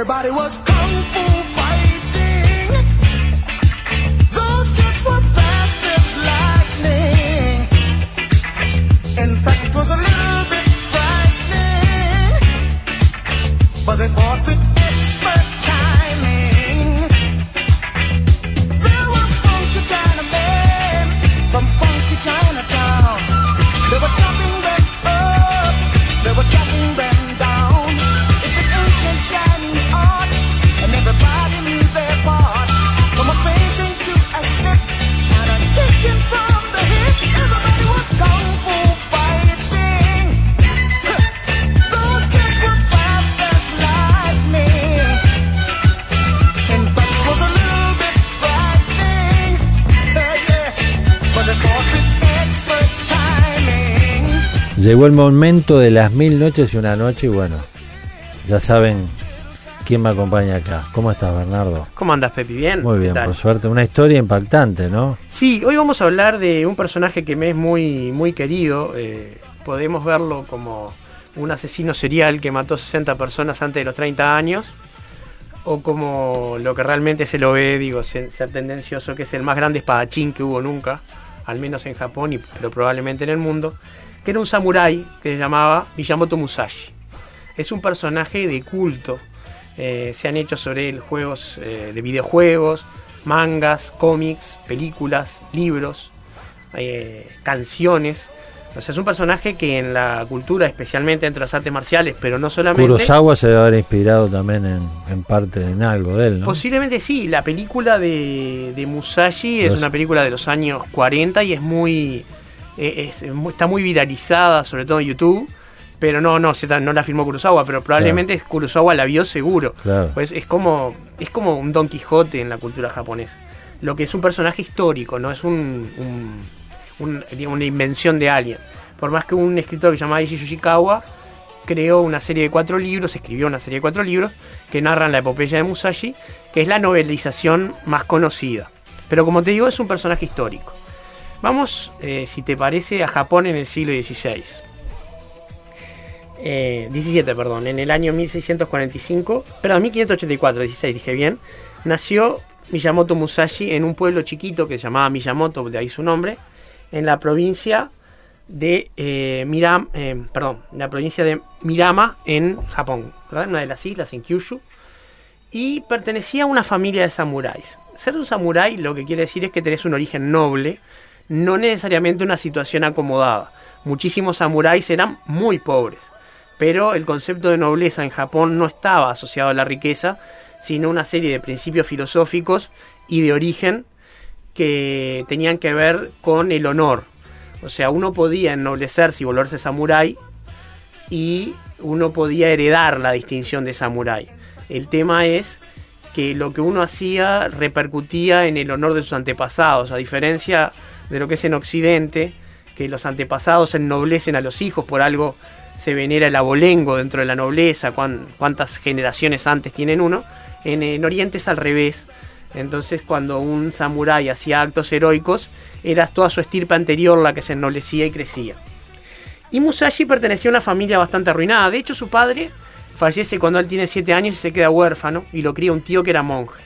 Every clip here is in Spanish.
Everybody was kung Llegó el momento de las mil noches y una noche y bueno, ya saben quién me acompaña acá. ¿Cómo estás, Bernardo? ¿Cómo andas, Pepi? ¿Bien? Muy bien, por suerte. Una historia impactante, ¿no? Sí, hoy vamos a hablar de un personaje que me es muy, muy querido. eh, podemos verlo como un asesino serial que mató 60 personas antes de los 30 años. O como lo que realmente se lo ve, digo, ser, ser tendencioso, que es el más grande espadachín que hubo nunca, al menos en Japón, y, pero probablemente en el mundo, que era un samurái que se llamaba Miyamoto Musashi. Es un personaje de culto. eh, se han hecho sobre él juegos eh, de videojuegos, mangas, cómics, películas, libros, eh, canciones. O sea, es un personaje que en la cultura, especialmente entre las artes marciales, pero no solamente... Kurosawa se debe haber inspirado también en, en parte en algo de él, ¿no? Posiblemente sí, la película de, de Musashi es una película de los años 40 y es muy, es muy- está muy viralizada, sobre todo en YouTube, pero no, no, no la filmó Kurosawa, pero probablemente Kurosawa la vio seguro. Claro. Pues es como, es como un Don Quijote en la cultura japonesa. Lo que es un personaje histórico, no es un, un- un- digamos, una invención de alguien. Por más que un escritor que se llamaba Ishi Yoshikawa creó una serie de cuatro libros, escribió una serie de cuatro libros que narran la epopeya de Musashi, que es la novelización más conocida. Pero como te digo, es un personaje histórico. Vamos, eh, si te parece, a Japón en el siglo XVI. Eh, 17, perdón, en el año 1645, perdón, 1584, 16, dije bien, nació Miyamoto Musashi en un pueblo chiquito que se llamaba Miyamoto, de ahí su nombre, en la provincia de eh, Miram, eh, perdón, la provincia de Mirama en Japón, ¿verdad? una de las islas en Kyushu, y pertenecía a una familia de samuráis. Ser un samurái lo que quiere decir es que tenés un origen noble, no necesariamente una situación acomodada. Muchísimos samuráis eran muy pobres, pero el concepto de nobleza en Japón no estaba asociado a la riqueza, sino una serie de principios filosóficos y de origen que tenían que ver con el honor. O sea, uno podía ennoblecerse y volverse samurái y uno podía heredar la distinción de samurái. El tema es que lo que uno hacía repercutía en el honor de sus antepasados, a diferencia de lo que es en Occidente, que los antepasados ennoblecen a los hijos, por algo se venera el abolengo dentro de la nobleza, cuán- cuántas generaciones antes tienen uno, en, en Oriente es al revés. Entonces cuando un samurái hacía actos heroicos, era toda su estirpe anterior la que se ennoblecía y crecía. Y Musashi pertenecía a una familia bastante arruinada. De hecho, su padre fallece cuando él tiene 7 años y se queda huérfano y lo cría un tío que era monje.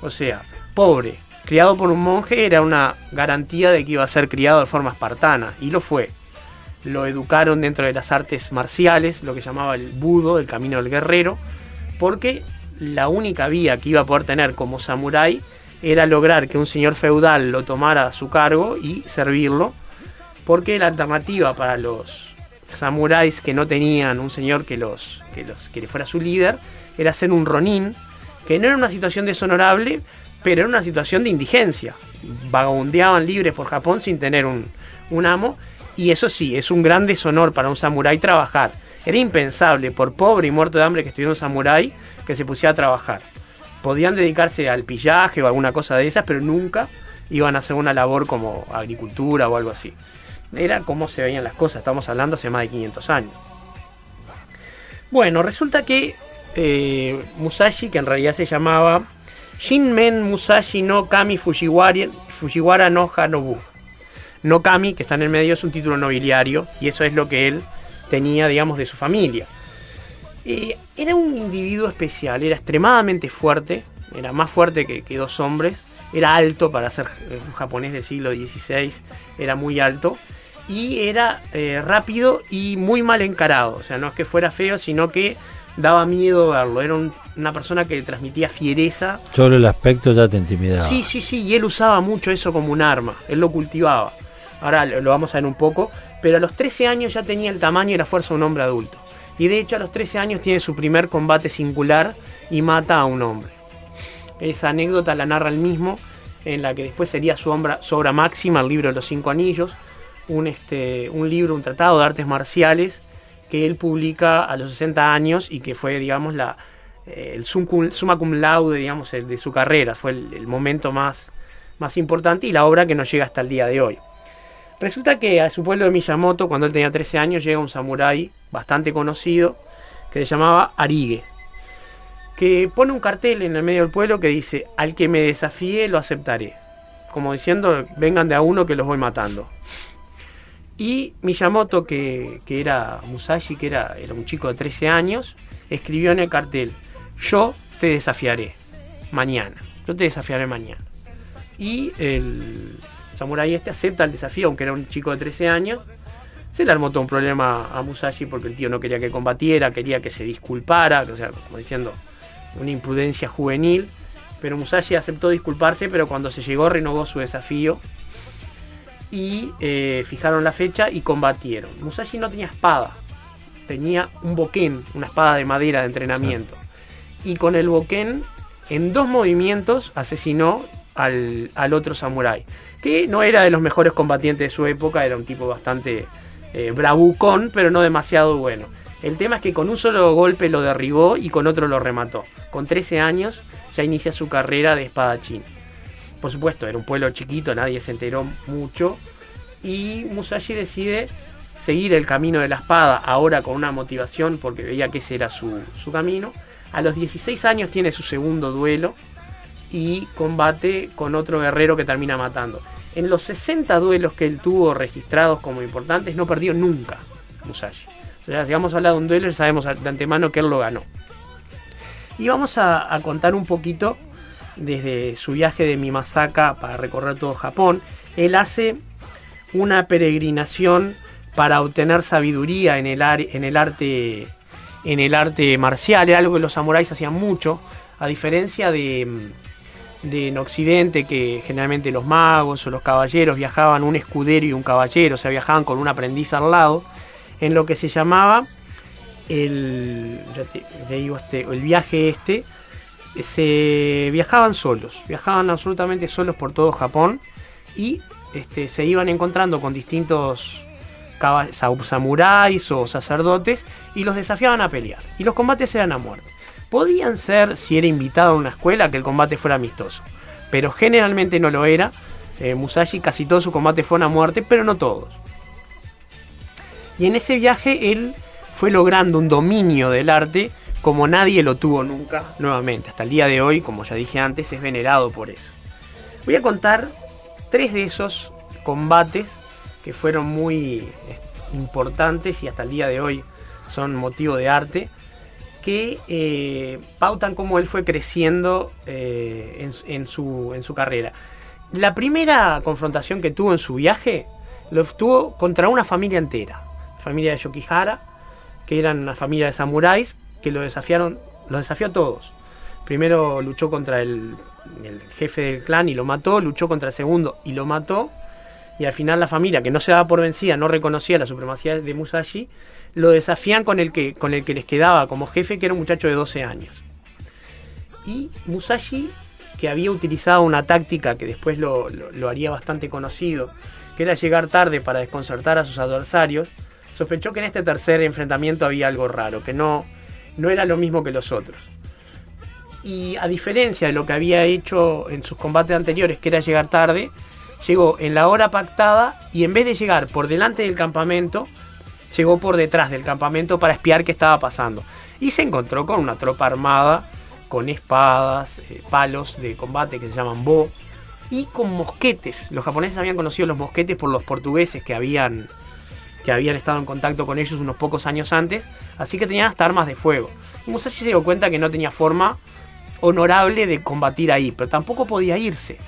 O sea, pobre, criado por un monje era una garantía de que iba a ser criado de forma espartana. Y lo fue. Lo educaron dentro de las artes marciales, lo que llamaba el budo, el camino del guerrero, porque la única vía que iba a poder tener como samurái era lograr que un señor feudal lo tomara a su cargo y servirlo, porque la alternativa para los samuráis que no tenían un señor que los que los que fuera su líder era ser un ronin, que no era una situación deshonorable, pero era una situación de indigencia. Vagabundeaban libres por Japón sin tener un, un amo, y eso sí, es un gran deshonor para un samurái trabajar. Era impensable, por pobre y muerto de hambre que estuviera un samurái, que se pusiera a trabajar. Podían dedicarse al pillaje o alguna cosa de esas, pero nunca iban a hacer una labor como agricultura o algo así. Era como se veían las cosas, estamos hablando hace más de 500 años. Bueno, resulta que eh, Musashi, que en realidad se llamaba Shinmen Musashi no Kami Fujiwara, Fujiwara no Hanobu. No Kami, que está en el medio, es un título nobiliario y eso es lo que él tenía, digamos, de su familia. Era un individuo especial, era extremadamente fuerte, era más fuerte que, que dos hombres, era alto para ser eh, un japonés del siglo XVI, era muy alto y era eh, rápido y muy mal encarado, o sea, no es que fuera feo, sino que daba miedo verlo, era un- una persona que transmitía fiereza Solo el aspecto ya te intimidaba. Sí, sí, sí, y él usaba mucho eso como un arma, él lo cultivaba. Ahora lo, lo vamos a ver un poco, pero a los 13 años ya tenía el tamaño y la fuerza de un hombre adulto. Y de hecho a los 13 años tiene su primer combate singular y mata a un hombre. Esa anécdota la narra él mismo, en la que después sería su obra, su obra máxima, el libro de los cinco anillos, un, este, un libro, un tratado de artes marciales que él publica a los 60 años y que fue, digamos, la, eh, el sum summa cum laude, digamos, el de su carrera. Fue el, momento más, más importante y la obra que nos llega hasta el día de hoy. Resulta que a su pueblo de Miyamoto, cuando él tenía 13 años, llega un samurái bastante conocido que se llamaba Arige, que pone un cartel en el medio del pueblo que dice, al que me desafíe lo aceptaré. Como diciendo, vengan de a uno que los voy matando. Y Miyamoto, que, que era Musashi, que era, era un chico de 13 años, escribió en el cartel, yo te desafiaré mañana, yo te desafiaré mañana. Y el samurái este acepta el desafío, aunque era un chico de 13 años. Se le armó todo un problema a Musashi porque el tío no quería que combatiera, quería que se disculpara, o sea, como diciendo, una imprudencia juvenil. Pero Musashi aceptó disculparse, pero cuando se llegó renovó su desafío y eh, fijaron la fecha y combatieron. Musashi no tenía espada, tenía un boquén, una espada de madera de entrenamiento. Y con el boquén, en dos movimientos, asesinó al, al otro samurái, que no era de los mejores combatientes de su época, era un tipo bastante eh, bravucón, pero no demasiado bueno. El tema es que con un solo golpe lo derribó y con otro lo remató. Con 13 años ya inicia su carrera de espadachín. Por supuesto, era un pueblo chiquito, nadie se enteró mucho. Y Musashi decide seguir el camino de la espada, ahora con una motivación, porque veía que ese era su, su camino. A los 16 años tiene su segundo duelo y combate con otro guerrero que termina matando. En los 60 duelos que él tuvo registrados como importantes, no perdió nunca Musashi. O sea, si vamos a hablar de un duelo, sabemos de antemano que él lo ganó. Y vamos a contar un poquito desde su viaje de Mimasaka para recorrer todo Japón. Él hace una peregrinación para obtener sabiduría en el, en el arte en el arte marcial, era algo que los samuráis hacían mucho, a diferencia de, de en Occidente que generalmente los magos o los caballeros viajaban un escudero y un caballero, o sea, viajaban con un aprendiz al lado, en lo que se llamaba el, este, el viaje este, se viajaban solos, viajaban absolutamente solos por todo Japón y este, se iban encontrando con distintos samuráis o sacerdotes y los desafiaban a pelear. Y los combates eran a muerte. Podían ser, si era invitado a una escuela, que el combate fuera amistoso, pero generalmente no lo era. Eh, Musashi casi todos sus combates fueron a muerte, pero no todos. Y en ese viaje él fue logrando un dominio del arte como nadie lo tuvo nunca nuevamente. Hasta el día de hoy, como ya dije antes, es venerado por eso. Voy a contar tres de esos combates que fueron muy importantes y hasta el día de hoy son motivo de arte, que eh, pautan cómo él fue creciendo eh, en, en su, en su carrera. La primera confrontación que tuvo en su viaje lo tuvo contra una familia entera, familia de Yokihara, que eran una familia de samuráis que lo desafiaron, los desafió a todos. Primero luchó contra el, jefe del clan y lo mató, luchó contra el segundo y lo mató, y al final la familia, que no se daba por vencida, no reconocía la supremacía de Musashi, lo desafían con el que, con el que les quedaba como jefe, que era un muchacho de 12 años. Y Musashi, que había utilizado una táctica que después lo, lo- lo haría bastante conocido, que era llegar tarde para desconcertar a sus adversarios, sospechó que en este tercer enfrentamiento había algo raro, que no, no era lo mismo que los otros. Y a diferencia de lo que había hecho en sus combates anteriores, que era llegar tarde, llegó en la hora pactada y en vez de llegar por delante del campamento, llegó por detrás del campamento para espiar qué estaba pasando. Y se encontró con una tropa armada, con espadas, eh, palos de combate que se llaman bo, y con mosquetes. Los japoneses habían conocido los mosquetes por los portugueses que habían que habían estado en contacto con ellos unos pocos años antes, así que tenían hasta armas de fuego. Y Musashi se dio cuenta que no tenía forma honorable de combatir ahí, pero tampoco podía irse.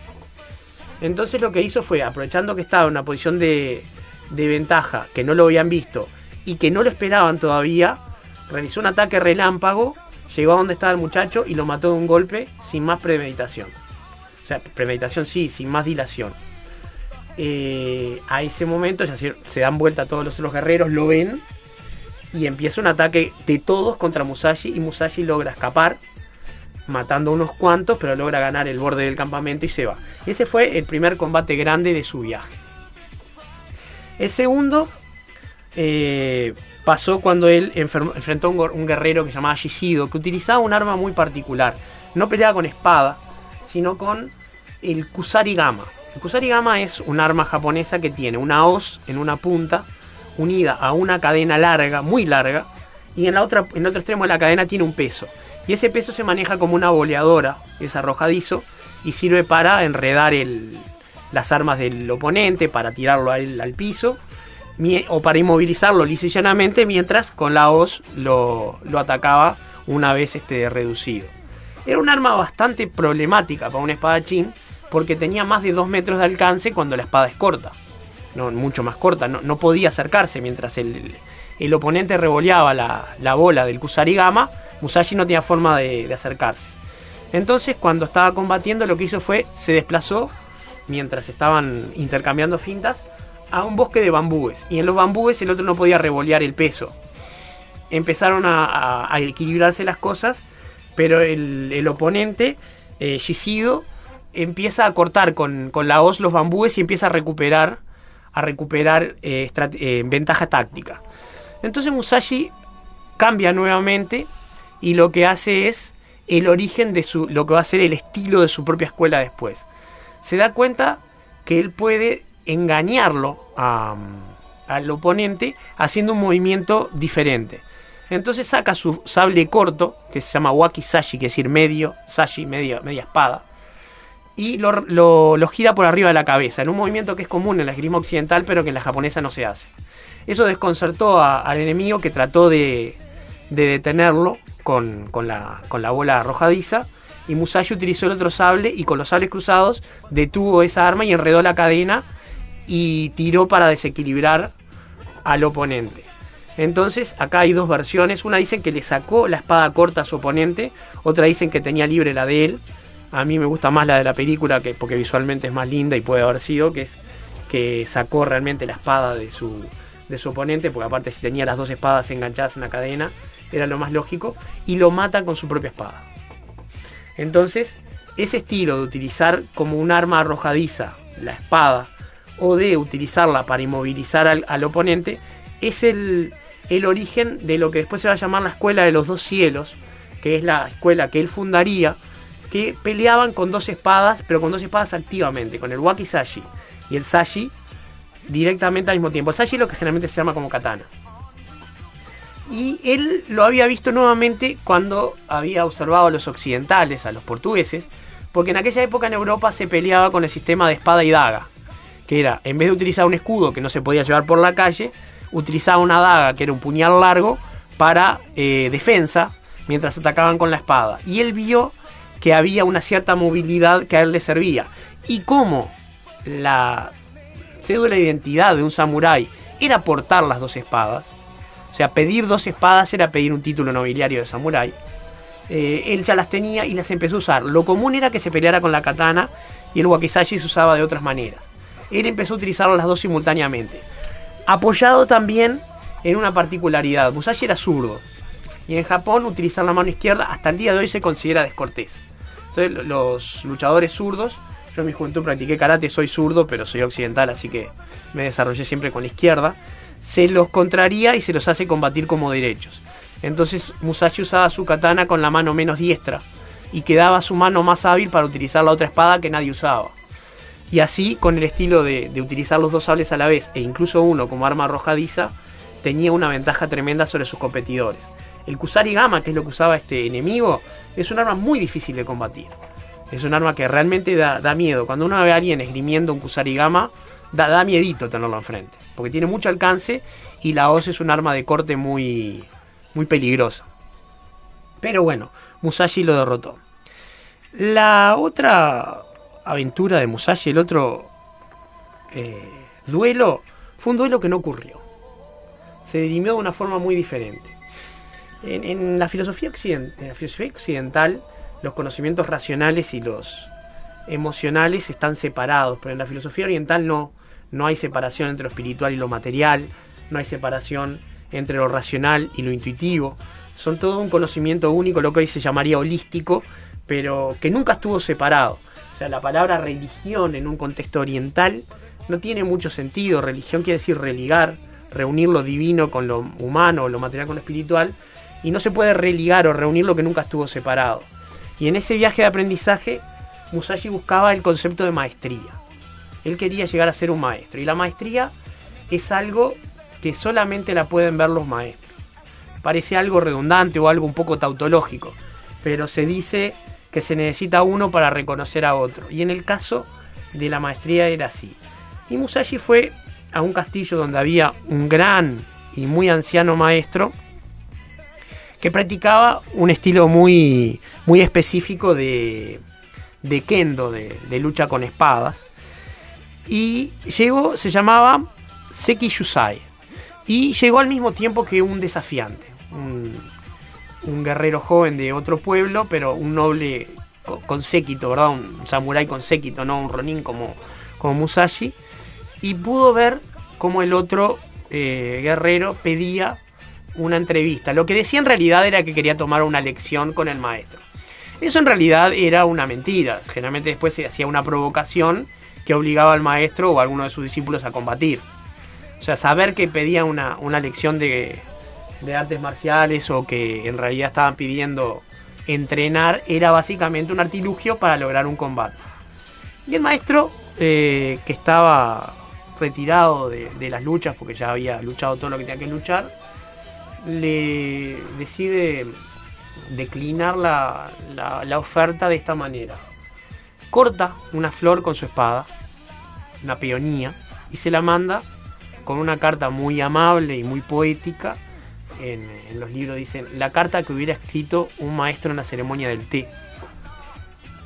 Entonces lo que hizo fue, aprovechando que estaba en una posición de, de ventaja, que no lo habían visto y que no lo esperaban todavía, realizó un ataque relámpago, llegó a donde estaba el muchacho y lo mató de un golpe sin más premeditación. O sea, premeditación sí, sin más dilación. Eh, a ese momento se, dan vuelta todos los, guerreros, lo ven y empieza un ataque de todos contra Musashi y Musashi logra escapar matando unos cuantos, pero logra ganar el borde del campamento y se va. Ese fue el primer combate grande de su viaje. El segundo eh, pasó cuando él enfrentó a un guerrero que se llamaba Shishido, que utilizaba un arma muy particular. No peleaba con espada, sino con el Kusarigama. El Kusarigama es un arma japonesa que tiene una hoz en una punta unida a una cadena larga, muy larga, y en, la otra, en el otro extremo de la cadena tiene un peso. Y ese peso se maneja como una boleadora, es arrojadizo, y sirve para enredar el- las armas del oponente, para tirarlo al piso, o para inmovilizarlo lisa mientras con la hoz lo, lo atacaba una vez este reducido. Era un arma bastante problemática para un espadachín, porque tenía más de 2 metros de alcance cuando la espada es corta. No, mucho más corta, no, podía acercarse mientras el, el oponente revoleaba la, la bola del Kusarigama, Musashi no tenía forma de, de acercarse. Entonces, cuando estaba combatiendo, lo que hizo fue se desplazó mientras estaban intercambiando fintas a un bosque de bambúes. Y en los bambúes el otro no podía revolear el peso. Empezaron a, a- equilibrarse las cosas, pero el, el oponente, eh, empieza a cortar con, con la hoz los bambúes y empieza a recuperar, a recuperar eh, eh, ventaja táctica. Entonces Musashi cambia nuevamente y lo que hace es el origen de su, lo que va a ser el estilo de su propia escuela después. Se da cuenta que él puede engañarlo a- al oponente haciendo un movimiento diferente. Entonces saca su sable corto, que se llama Waki Sashi, que es decir medio, Sashi, media, media espada, y lo, lo- gira por arriba de la cabeza, en un movimiento que es común en la esgrima occidental, pero que en la japonesa no se hace. Eso desconcertó al enemigo que trató de, de detenerlo con, con la, con la bola arrojadiza. Y Musashi utilizó el otro sable y con los sables cruzados detuvo esa arma y enredó la cadena y tiró para desequilibrar al oponente. Entonces acá hay dos versiones. Una dicen que le sacó la espada corta a su oponente, otra dicen que tenía libre la de él. A mí me gusta más la de la película que porque visualmente es más linda y puede haber sido que es que sacó realmente la espada de su de su oponente, porque aparte si tenía las dos espadas enganchadas en la cadena, era lo más lógico, y lo mata con su propia espada. Entonces, ese estilo de utilizar como un arma arrojadiza la espada, o de utilizarla para inmovilizar al, oponente, es el origen de lo que después se va a llamar la Escuela de los Dos Cielos, que es la escuela que él fundaría, que peleaban con dos espadas, pero con dos espadas activamente, con el wakizashi y el sashi directamente al mismo tiempo. El sashi es lo que generalmente se llama como katana. Y él lo había visto nuevamente cuando había observado a los occidentales, a los portugueses, porque en aquella época en Europa se peleaba con el sistema de espada y daga, que era, en vez de utilizar un escudo que no se podía llevar por la calle, utilizaba una daga que era un puñal largo para eh, defensa, mientras atacaban con la espada. Y él vio que había una cierta movilidad que a él le servía. Y como la cédula de identidad de un samurái era portar las dos espadas, o sea, pedir dos espadas era pedir un título nobiliario de samurái. Eh, él ya las tenía y las empezó a usar. Lo común era que se peleara con la katana y el wakizashi se usaba de otras maneras. Él empezó a utilizar las dos simultáneamente. Apoyado también en una particularidad. Musashi era zurdo. Y en Japón utilizar la mano izquierda hasta el día de hoy se considera descortés. Los luchadores zurdos, yo en mi juventud practiqué karate, soy zurdo, pero soy occidental, así que me desarrollé siempre con la izquierda se los contraría y se los hace combatir como derechos. Entonces Musashi usaba su katana con la mano menos diestra y quedaba su mano más hábil para utilizar la otra espada que nadie usaba. Y así, con el estilo de, de utilizar los dos sables a la vez e incluso uno como arma arrojadiza, tenía una ventaja tremenda sobre sus competidores. El Kusarigama, que es lo que usaba este enemigo, es un arma muy difícil de combatir. Es un arma que realmente da, miedo. Cuando uno ve a alguien esgrimiendo un Kusarigama, da, da miedito tenerlo enfrente. porque tiene mucho alcance y la hoz es un arma de corte muy, muy peligrosa. Pero bueno, Musashi lo derrotó. La otra aventura de Musashi, el otro eh, duelo, fue un duelo que no ocurrió. Se dirimió de una forma muy diferente. En, la filosofía en la filosofía occidental, los conocimientos racionales y los emocionales están separados, pero en la filosofía oriental no, no hay separación entre lo espiritual y lo material, no hay separación entre lo racional y lo intuitivo. Son todo un conocimiento único, lo que hoy se llamaría holístico, pero que nunca estuvo separado. O sea, la palabra religión en un contexto oriental no tiene mucho sentido. Religión quiere decir religar, reunir lo divino con lo humano, lo material con lo espiritual, y no se puede religar o reunir lo que nunca estuvo separado. Y en ese viaje de aprendizaje, Musashi buscaba el concepto de maestría. Él quería llegar a ser un maestro. Y la maestría es algo que solamente la pueden ver los maestros. Parece algo redundante o algo un poco tautológico, pero se dice que se necesita uno para reconocer a otro. Y en el caso de la maestría era así. Y Musashi fue a un castillo donde había un gran y muy anciano maestro que practicaba un estilo muy, muy específico de, de kendo, de, lucha con espadas. Y llegó, se llamaba Seki Yusai. Y llegó al mismo tiempo que un desafiante, un, guerrero joven de otro pueblo, pero un noble co- con séquito, ¿verdad? Un samurái con séquito, no un ronin como, como Musashi. Y pudo ver cómo el otro eh, guerrero pedía una entrevista. Lo que decía en realidad era que quería tomar una lección con el maestro. Eso en realidad era una mentira. Generalmente después se hacía una provocación que obligaba al maestro o a alguno de sus discípulos a combatir. O sea, saber que pedía una, una lección de, de artes marciales o que en realidad estaban pidiendo entrenar era básicamente un artilugio para lograr un combate. Y el maestro, eh, que estaba retirado de, de las luchas porque ya había luchado todo lo que tenía que luchar, le decide declinar la, la- oferta de esta manera. Corta una flor con su espada, una peonía, y se la manda con una carta muy amable y muy poética. En, en los libros dicen la carta que hubiera escrito un maestro en la ceremonia del té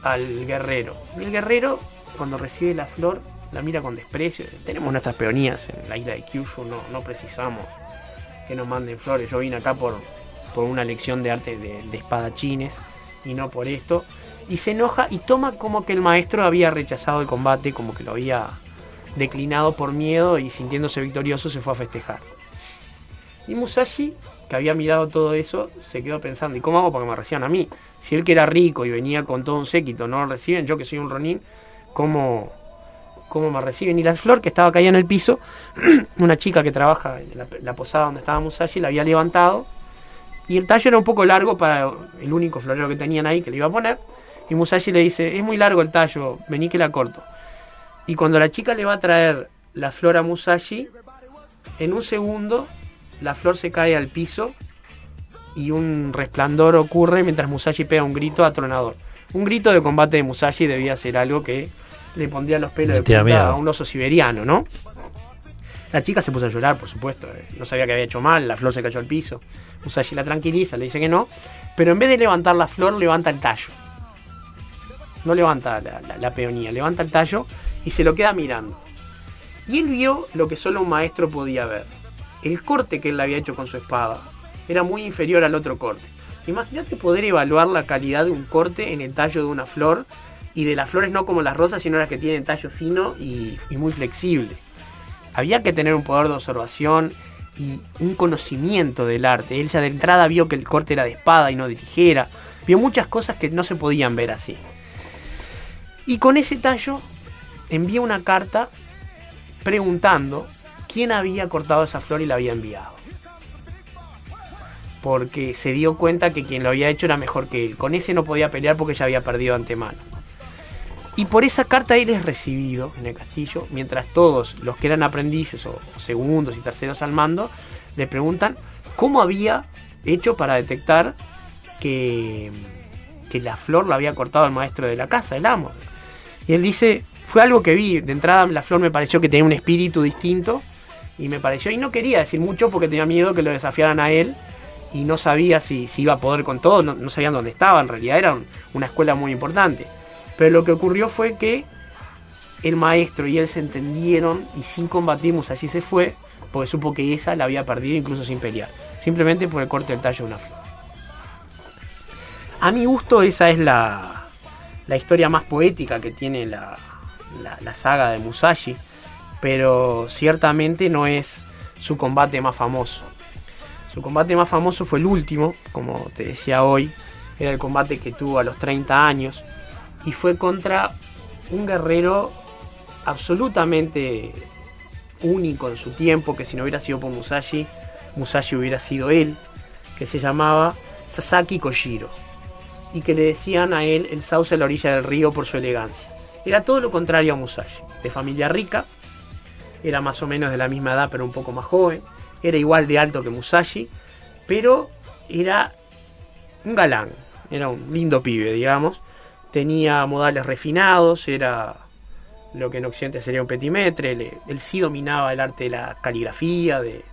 al guerrero. Y el guerrero, cuando recibe la flor, la mira con desprecio. Tenemos nuestras peonías en la isla de Kyushu, no, no precisamos que nos manden flores. Yo vine acá por, por una lección de arte de, de espadachines y no por esto. Y se enoja y toma como que el maestro había rechazado el combate, como que lo había declinado por miedo y sintiéndose victorioso se fue a festejar. Y Musashi, que había mirado todo eso, se quedó pensando, ¿y cómo hago para que me reciban a mí? Si él que era rico y venía con todo un séquito no lo reciben, yo que soy un ronin, ¿cómo, cómo me reciben? Y la flor que estaba caída en el piso, una chica que trabaja en la, posada donde estaba Musashi, la había levantado. Y el tallo era un poco largo para el único florero que tenían ahí que le iba a poner. Y Musashi le dice, es muy largo el tallo, vení que la corto. Y cuando la chica le va a traer la flor a Musashi, en un segundo la flor se cae al piso y un resplandor ocurre mientras Musashi pega un grito atronador. Un grito de combate de Musashi debía ser algo que le pondría los pelos de punta miedo. a un oso siberiano, ¿no? La chica se puso a llorar, por supuesto. eh, No sabía que había hecho mal, la flor se cayó al piso. Musashi la tranquiliza, le dice que no. Pero en vez de levantar la flor, levanta el tallo. No levanta la, la- la peonía, levanta el tallo y se lo queda mirando. Y él vio lo que solo un maestro podía ver. El corte que él había hecho con su espada era muy inferior al otro corte. Imagínate poder evaluar la calidad de un corte en el tallo de una flor y de las flores no como las rosas, sino las que tienen tallo fino y, muy flexible. Había que tener un poder de observación y un conocimiento del arte. Él ya de entrada vio que el corte era de espada y no de tijera. Vio muchas cosas que no se podían ver así. Y con ese tallo envía una carta preguntando quién había cortado esa flor y la había enviado. Porque se dio cuenta que quien lo había hecho era mejor que él. Con ese no podía pelear porque ya había perdido antemano. Y por esa carta él es recibido en el castillo, mientras todos los que eran aprendices o segundos y terceros al mando le preguntan cómo había hecho para detectar que, que la flor la había cortado el maestro de la casa, el amo. Y él dice, fue algo que vi, de entrada la flor me pareció que tenía un espíritu distinto Y me pareció, y no quería decir mucho porque tenía miedo que lo desafiaran a él y no sabía si, si iba a poder con todo, no, sabían dónde estaba, en realidad era un- una escuela muy importante. Pero lo que ocurrió fue que el maestro y él se entendieron y sin combatir Musashi se fue porque supo que esa la había perdido incluso sin pelear, simplemente por el corte del tallo de una flor. A mi gusto esa es la, la historia más poética que tiene la, la- la saga de Musashi, pero ciertamente no es su combate más famoso. Su combate más famoso fue el último, como te decía hoy, era el combate que tuvo a los 30 años y fue contra un guerrero absolutamente único en su tiempo, que si no hubiera sido por Musashi, Musashi hubiera sido él, que se llamaba Sasaki Kojiro y que le decían a él el sauce a la orilla del río por su elegancia. Era todo lo contrario a Musashi, de familia rica, era más o menos de la misma edad pero un poco más joven, era igual de alto que Musashi, pero era un galán, era un lindo pibe, digamos, tenía modales refinados, era lo que en Occidente sería un petimetre, él sí dominaba el arte de la caligrafía, de,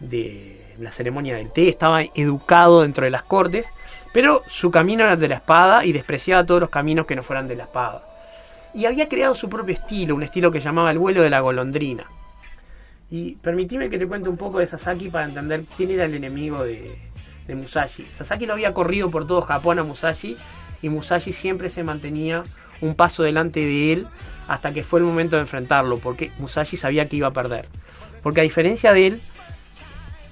de la ceremonia del té, estaba educado dentro de las cortes, pero su camino era de la espada y despreciaba todos los caminos que no fueran de la espada. Y había creado su propio estilo, un estilo que llamaba el vuelo de la golondrina. Y permitime que te cuente un poco de Sasaki para entender quién era el enemigo de, de Musashi. Sasaki lo había corrido por todo Japón a Musashi y Musashi siempre se mantenía un paso delante de él hasta que fue el momento de enfrentarlo, porque Musashi sabía que iba a perder. Porque a diferencia de él,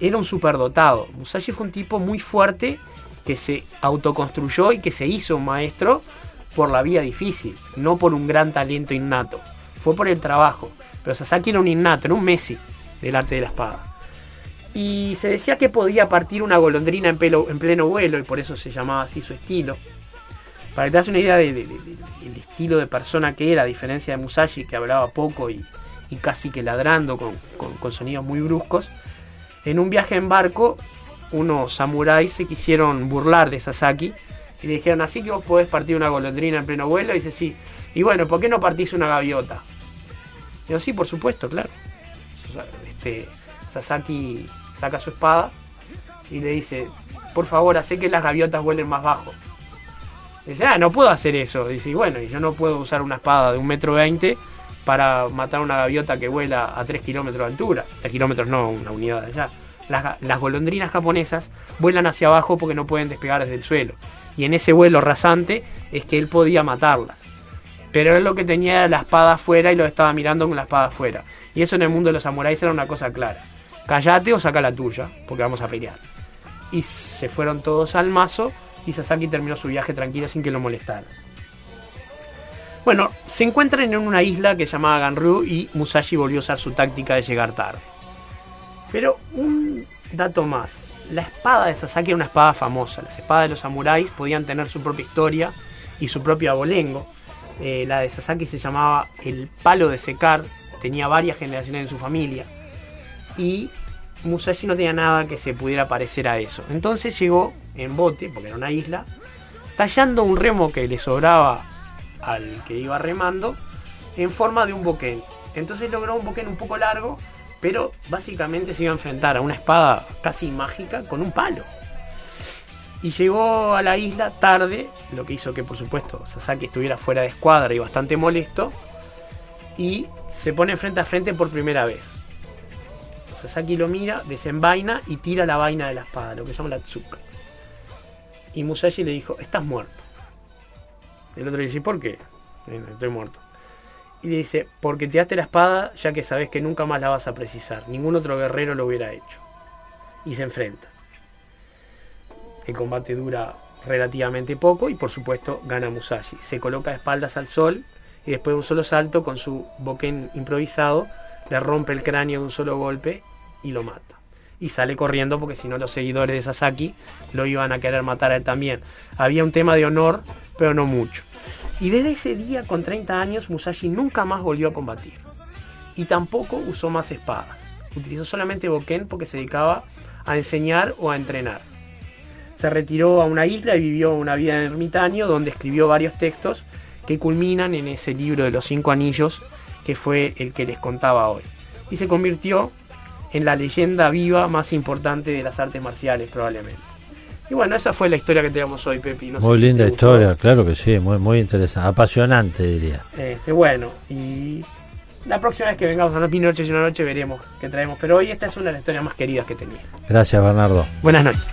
era un superdotado. Musashi fue un tipo muy fuerte que se autoconstruyó y que se hizo un maestro por la vía difícil, no por un gran talento innato. Fue por el trabajo. Pero Sasaki era un innato, era un Messi del arte de la espada. Y se decía que podía partir una golondrina en, en pleno vuelo y por eso se llamaba así su estilo. Para que te das una idea del de, estilo de persona que era, a diferencia de Musashi que hablaba poco y, casi que ladrando con sonidos muy bruscos, en un viaje en barco unos samuráis se quisieron burlar de Sasaki y le dijeron, así que vos podés partir una golondrina en pleno vuelo. Y dice, sí. Y bueno, ¿por qué no partís una gaviota? Y yo, sí, por supuesto, claro. Este, Sasaki saca su espada y le dice, por favor, hace que las gaviotas vuelen más bajo. Dice, ah, no puedo hacer eso. Dice, bueno, y yo no puedo usar una espada de un metro veinte para matar una gaviota que vuela a 3 kilómetros de altura. 3 kilómetros no, una unidad allá. Las golondrinas japonesas vuelan hacia abajo porque no pueden despegar desde el suelo. Y en ese vuelo rasante es que él podía matarlas. Pero él lo que tenía era la espada afuera y lo estaba mirando con la espada afuera. Y eso en el mundo de los samuráis era una cosa clara. Callate o saca la tuya, porque vamos a pelear. Y se fueron todos al mazo y Sasaki terminó su viaje tranquilo sin que lo molestaran. Bueno, se encuentran en una isla que se llamaba Ganryu y Musashi volvió a usar su táctica de llegar tarde. Pero un dato más. La espada de Sasaki era una espada famosa. Las espadas de los samuráis podían tener su propia historia y su propio abolengo. Eh, la de Sasaki se llamaba el palo de secar. Tenía varias generaciones en su familia. Y Musashi no tenía nada que se pudiera parecer a eso. Entonces llegó en bote, porque era una isla, tallando un remo que le sobraba al que iba remando en forma de un boquén. Entonces logró un boquén un poco largo, pero básicamente se iba a enfrentar a una espada casi mágica con un palo. Y llegó a la isla tarde, lo que hizo que por supuesto Sasaki estuviera fuera de escuadra y bastante molesto. Y se pone frente a frente por primera vez. Sasaki lo mira, desenvaina y tira la vaina de la espada, lo que llama la tsuka. Y Musashi le dijo, estás muerto. El otro le dice, ¿por qué? "Bueno, Estoy muerto. Y le dice, porque tiraste la espada ya que sabes que nunca más la vas a precisar. Ningún otro guerrero lo hubiera hecho. Y se enfrenta. El combate dura relativamente poco y por supuesto gana Musashi. Se coloca de espaldas al sol y después de un solo salto con su boquén improvisado le rompe el cráneo de un solo golpe y lo mata. Y sale corriendo porque si no los seguidores de Sasaki lo iban a querer matar a él también. Había un tema de honor, pero no mucho. Y desde ese día, con 30 años, Musashi nunca más volvió a combatir. Y tampoco usó más espadas. Utilizó solamente boquén porque se dedicaba a enseñar o a entrenar. Se retiró a una isla y vivió una vida en ermitaño donde escribió varios textos que culminan en ese libro de los cinco anillos que fue el que les contaba hoy. Y se convirtió en la leyenda viva más importante de las artes marciales, probablemente. Y bueno, esa fue la historia que teníamos hoy, Pepi. No muy linda historia, claro que sí, muy, muy interesante, apasionante diría. Este, bueno, y la próxima vez que vengamos a las mil y una noche veremos qué traemos, pero hoy esta es una de las historias más queridas que tenía. Gracias, Bernardo. Buenas noches.